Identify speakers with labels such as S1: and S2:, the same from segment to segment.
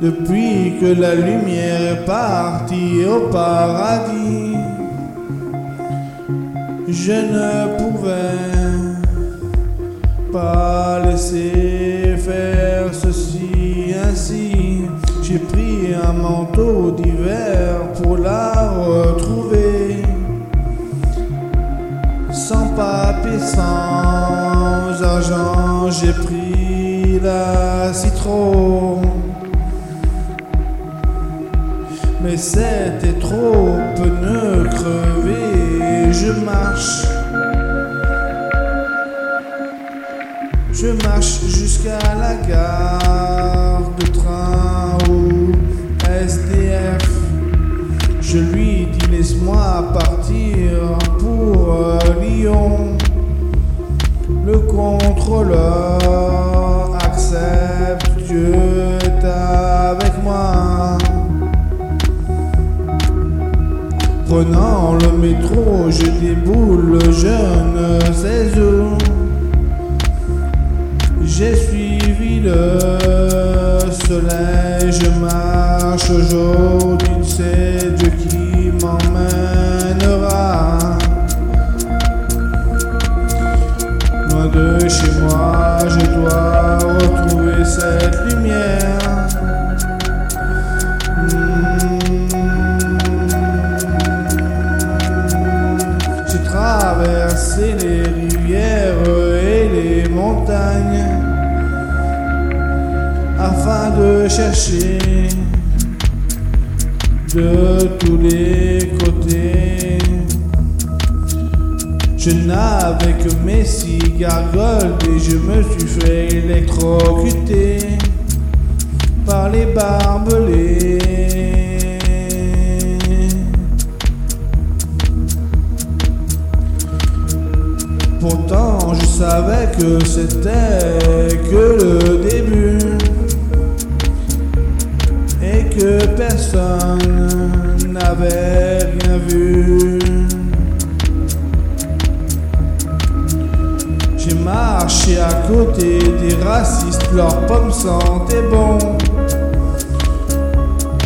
S1: depuis que la lumière est partie au paradis. Je ne pouvais pas laisser faire ceci ainsi. J'ai pris un manteau d'hiver pour la retrouver. Sans papier, sans argent, j'ai pris la citron. Mais c'était trop pneu crevé, je marche. Je marche jusqu'à la gare de train ou SDF. Je lui dis laisse-moi partir pour euh, Lyon. Le contrôleur accepte, Dieu est avec moi. Prenant le métro, je déboule, je ne sais où. J'ai suivi le soleil, je marche aujourd'hui, c'est Dieu qui m'emmènera. Loin de chez moi, je dois retrouver cette lumière. De tous les côtés. Je n'avais que mes cigares gold et je me suis fait électrocuter par les barbelés. Que personne n'avait rien vu. J'ai marché à côté des racistes, leurs pommes sentaient bon.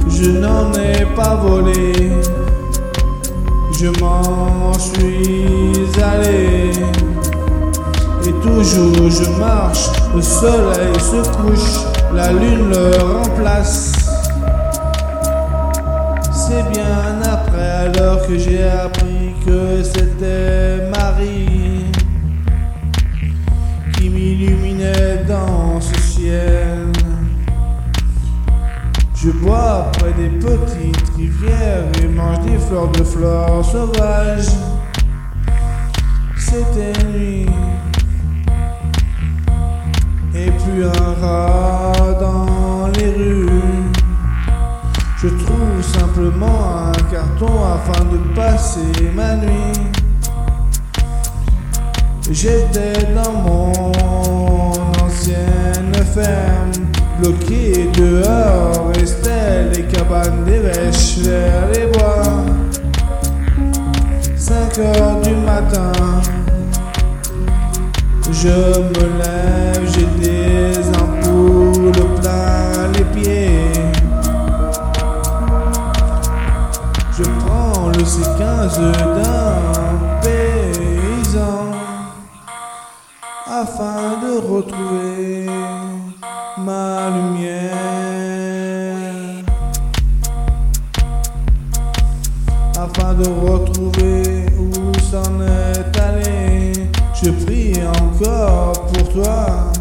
S1: Je n'en ai pas volé, je m'en suis allé. Et toujours je marche, le soleil se couche, la lune le remplace. C'est bien après alors que j'ai appris que c'était Marie qui m'illuminait dans ce ciel. Je bois près des petites rivières et mange des fleurs de fleurs sauvages. C'était nuit et plus un rat dans les rues. Je trouve simplement un carton afin de passer ma nuit. J'étais dans mon ancienne ferme, bloqué dehors, restaient les cabanes des vaches vers les bois. 5 heures du matin, je me lève, j'ai ma lumière. Afin de retrouver où s'en est allé, je prie encore pour toi.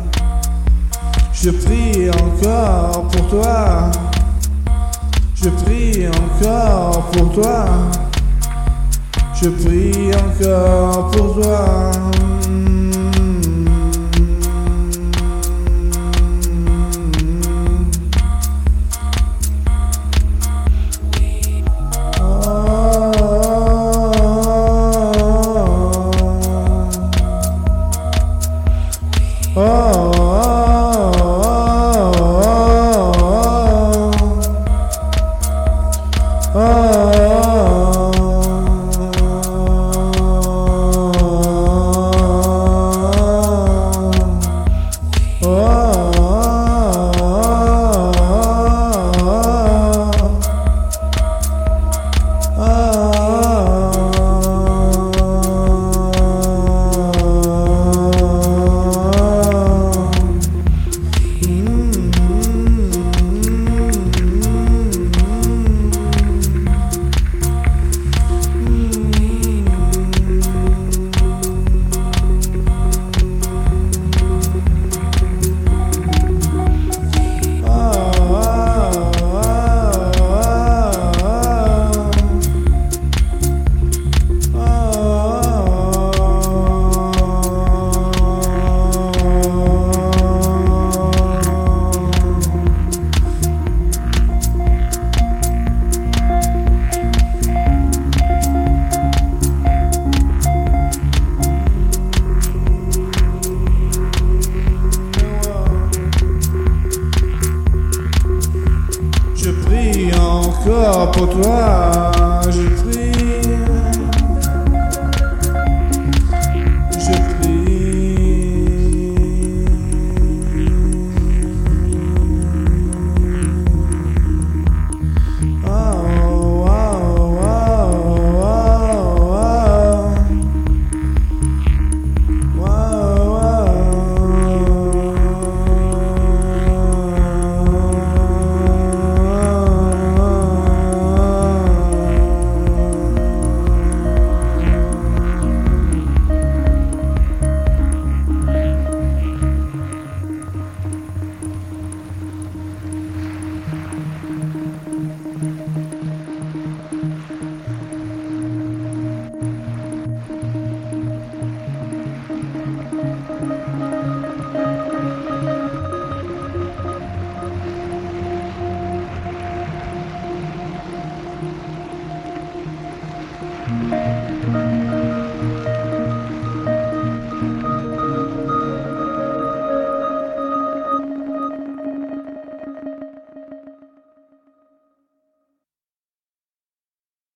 S1: Je prie encore pour toi. Je prie encore pour toi. Je prie encore pour toi. oh. oh, oh. pour toi.